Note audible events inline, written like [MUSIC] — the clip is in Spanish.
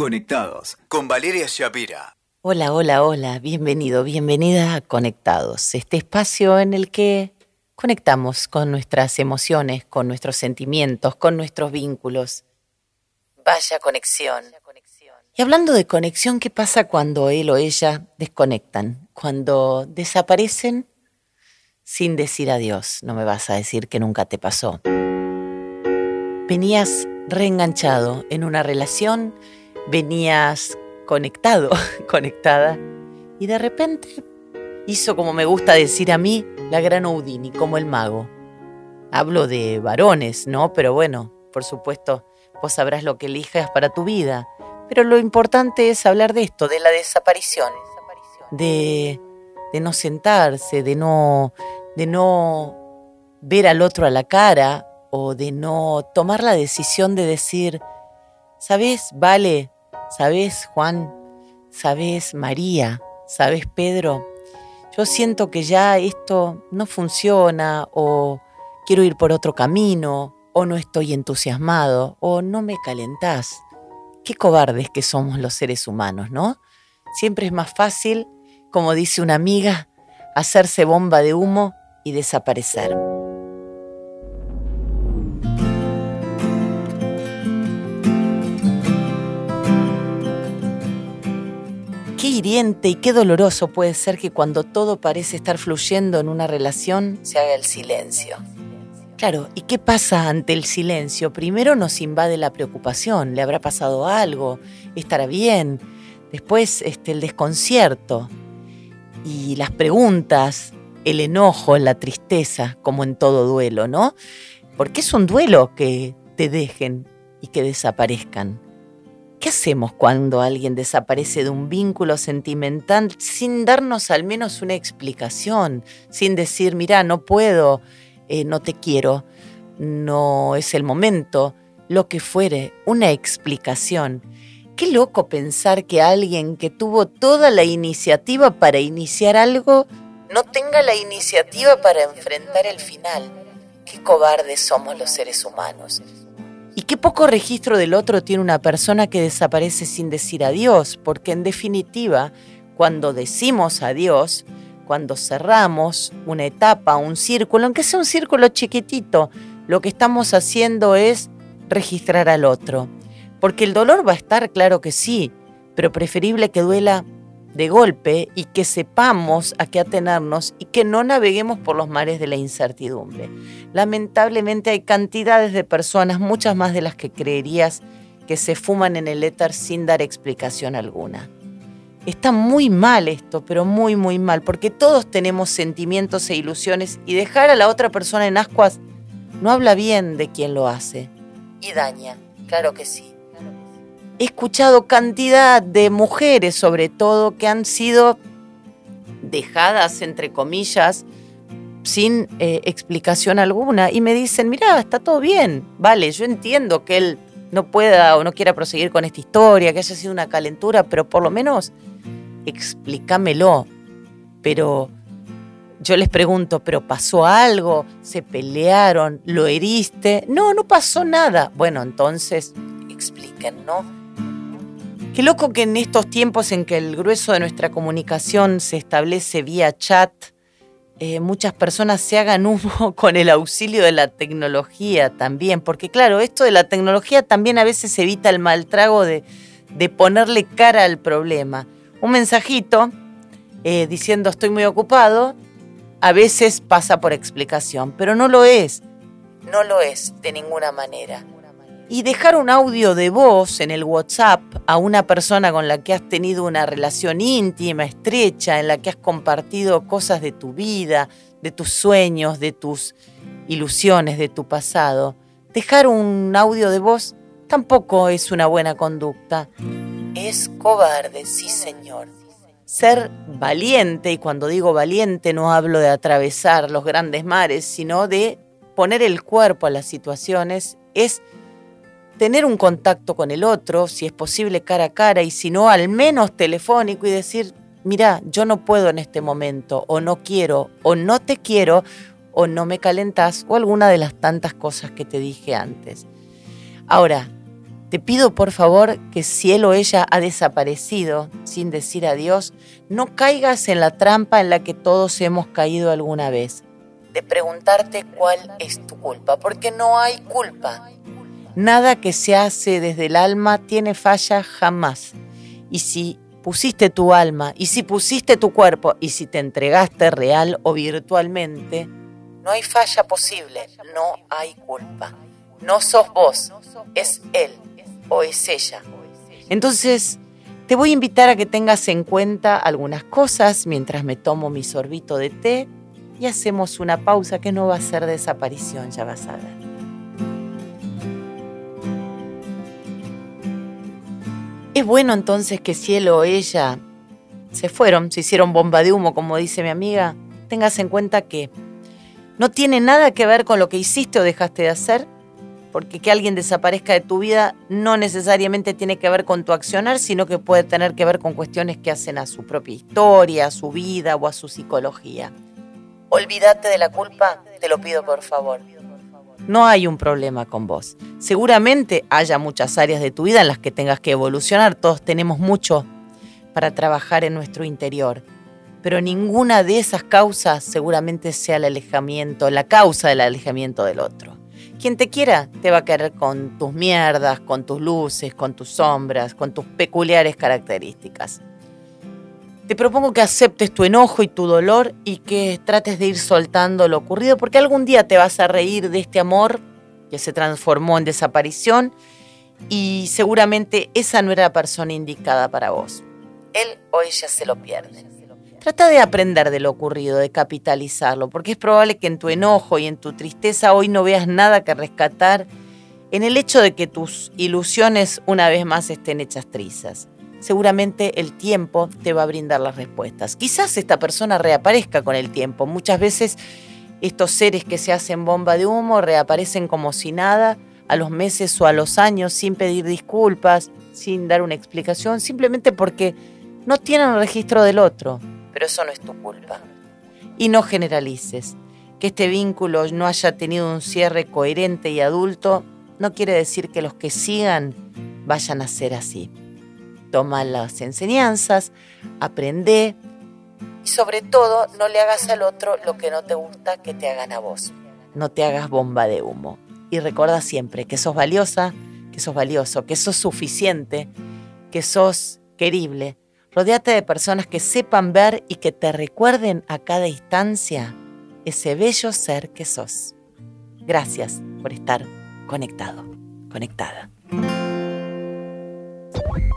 Conectados con Valeria Shapira. Hola, hola, hola, bienvenido, bienvenida a Conectados, este espacio en el que conectamos con nuestras emociones, con nuestros sentimientos, con nuestros vínculos. Vaya conexión. Y hablando de conexión, ¿qué pasa cuando él o ella desconectan? Cuando desaparecen sin decir adiós. No me vas a decir que nunca te pasó. Venías reenganchado en una relación, venías conectado, [LAUGHS] conectada, y de repente hizo, como me gusta decir a mí, la gran Houdini, como el mago. Hablo de varones, ¿no? Pero bueno, por supuesto, vos sabrás lo que elijas para tu vida. Pero lo importante es hablar de esto, de la desaparición, de, de no sentarse, de no, de no ver al otro a la cara o de no tomar la decisión de decir, ¿sabes, Vale? ¿Sabes, Juan? ¿Sabes, María? ¿Sabes, Pedro? Yo siento que ya esto no funciona o quiero ir por otro camino o no estoy entusiasmado o no me calentás. Qué cobardes que somos los seres humanos, ¿no? Siempre es más fácil, como dice una amiga, hacerse bomba de humo y desaparecer. Qué hiriente y qué doloroso puede ser que cuando todo parece estar fluyendo en una relación se haga el silencio. Claro, ¿y qué pasa ante el silencio? Primero nos invade la preocupación, ¿le habrá pasado algo? ¿Estará bien? Después este, el desconcierto y las preguntas, el enojo, la tristeza, como en todo duelo, ¿no? Porque es un duelo que te dejen y que desaparezcan. ¿Qué hacemos cuando alguien desaparece de un vínculo sentimental sin darnos al menos una explicación? Sin decir, mira, no puedo, eh, no te quiero, no es el momento, lo que fuere, una explicación. Qué loco pensar que alguien que tuvo toda la iniciativa para iniciar algo no tenga la iniciativa para enfrentar el final. Qué cobardes somos los seres humanos. Y qué poco registro del otro tiene una persona que desaparece sin decir adiós, porque en definitiva, cuando decimos adiós, cuando cerramos una etapa, un círculo, aunque sea un círculo chiquitito, lo que estamos haciendo es registrar al otro. Porque el dolor va a estar, claro que sí, pero preferible que duela de golpe y que sepamos a qué atenernos y que no naveguemos por los mares de la incertidumbre. Lamentablemente hay cantidades de personas, muchas más de las que creerías, que se fuman en el éter sin dar explicación alguna. Está muy mal esto, pero muy, muy mal, porque todos tenemos sentimientos e ilusiones y dejar a la otra persona en ascuas no habla bien de quien lo hace. Y daña, claro que sí he escuchado cantidad de mujeres, sobre todo, que han sido dejadas, entre comillas, sin eh, explicación alguna. Y me dicen, mira, está todo bien, vale, yo entiendo que él no pueda o no quiera proseguir con esta historia, que haya sido una calentura, pero por lo menos explícamelo. Pero yo les pregunto, ¿pero pasó algo? ¿Se pelearon? ¿Lo heriste? No, no pasó nada. Bueno, entonces expliquen, ¿no? Qué loco que en estos tiempos en que el grueso de nuestra comunicación se establece vía chat, eh, muchas personas se hagan humo [LAUGHS] con el auxilio de la tecnología también, porque claro, esto de la tecnología también a veces evita el mal trago de, ponerle cara al problema. Un mensajito eh, diciendo estoy muy ocupado, a veces pasa por explicación, pero no lo es, no lo es de ninguna manera y dejar un audio de voz en el WhatsApp a una persona con la que has tenido una relación íntima, estrecha, en la que has compartido cosas de tu vida, de tus sueños, de tus ilusiones, de tu pasado. Dejar un audio de voz tampoco es una buena conducta. Es cobarde, sí señor. Ser valiente, y cuando digo valiente no hablo de atravesar los grandes mares, sino de poner el cuerpo a las situaciones, es tener un contacto con el otro, si es posible cara a cara y si no al menos telefónico y decir, mira, yo no puedo en este momento, o no quiero, o no te quiero, o no me calentas, o alguna de las tantas cosas que te dije antes. Ahora, Te pido por favor que si él o ella ha desaparecido sin decir adiós, no caigas en la trampa en la que todos hemos caído alguna vez, de preguntarte cuál es tu culpa, porque no hay culpa. Nada que se hace desde el alma tiene falla jamás. Y si pusiste tu alma, y si pusiste tu cuerpo, y si te entregaste real o virtualmente, no hay falla posible, no hay culpa. No sos vos, es él o es ella. Entonces, te voy a invitar a que tengas en cuenta algunas cosas mientras me tomo mi sorbito de té y hacemos una pausa que no va a ser desaparición, ya vas. Bueno entonces que cielo o ella se fueron, se hicieron bomba de humo, como dice mi amiga, tengas en cuenta que no tiene nada que ver con lo que hiciste o dejaste de hacer, porque que alguien desaparezca de tu vida no necesariamente tiene que ver con tu accionar, sino que puede tener que ver con cuestiones que hacen a su propia historia, a su vida o a su psicología. Olvídate de la culpa, te lo pido por favor. No hay un problema con vos. Seguramente haya muchas áreas de tu vida en las que tengas que evolucionar, todos tenemos mucho para trabajar en nuestro interior, pero ninguna de esas causas seguramente sea el alejamiento, la causa del alejamiento del otro. Quien te quiera te va a querer con tus mierdas, con tus luces, con tus sombras, con tus peculiares características. Te propongo que aceptes tu enojo y tu dolor y que trates de ir soltando lo ocurrido porque algún día te vas a reír de este amor que se transformó en desaparición y seguramente esa no era la persona indicada para vos. Él o ella se lo pierden. Trata de aprender de lo ocurrido, de capitalizarlo, porque es probable que en tu enojo y en tu tristeza hoy no veas nada que rescatar en el hecho de que tus ilusiones una vez más estén hechas trizas. Seguramente el tiempo te va a brindar las respuestas. Quizás esta persona reaparezca con el tiempo. Muchas veces estos seres que se hacen bomba de humo reaparecen como si nada a los meses o a los años sin pedir disculpas, sin dar una explicación, simplemente porque no tienen registro del otro pero eso no es tu culpa. Y no generalices. Que este vínculo no haya tenido un cierre coherente y adulto no quiere decir que los que sigan vayan a ser así. Toma las enseñanzas, aprende y sobre todo no le hagas al otro lo que no te gusta que te hagan a vos. No te hagas bomba de humo. Y recuerda siempre que sos valiosa, que sos valioso, que sos suficiente, que sos querible Rodéate de personas que sepan ver y que te recuerden a cada instancia ese bello ser que sos. Gracias por estar conectado, conectada.